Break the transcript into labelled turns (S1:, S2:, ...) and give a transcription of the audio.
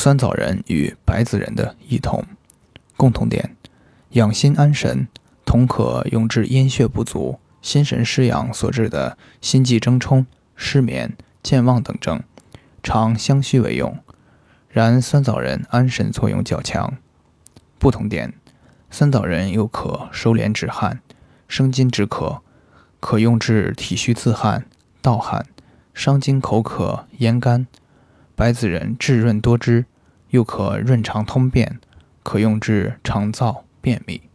S1: 酸枣仁与白子仁的异同。共同点：养心安神，同可用治阴血不足、心神失养所致的心悸怔冲、失眠、健忘等症，常相须为用。然酸枣仁安神作用较强。不同点：酸枣仁又可收敛止汗、生津止渴，可用治体虚自汗、盗汗、伤津口渴、咽干；白子仁质润多汁，又可润肠通便，可用治肠燥、便秘。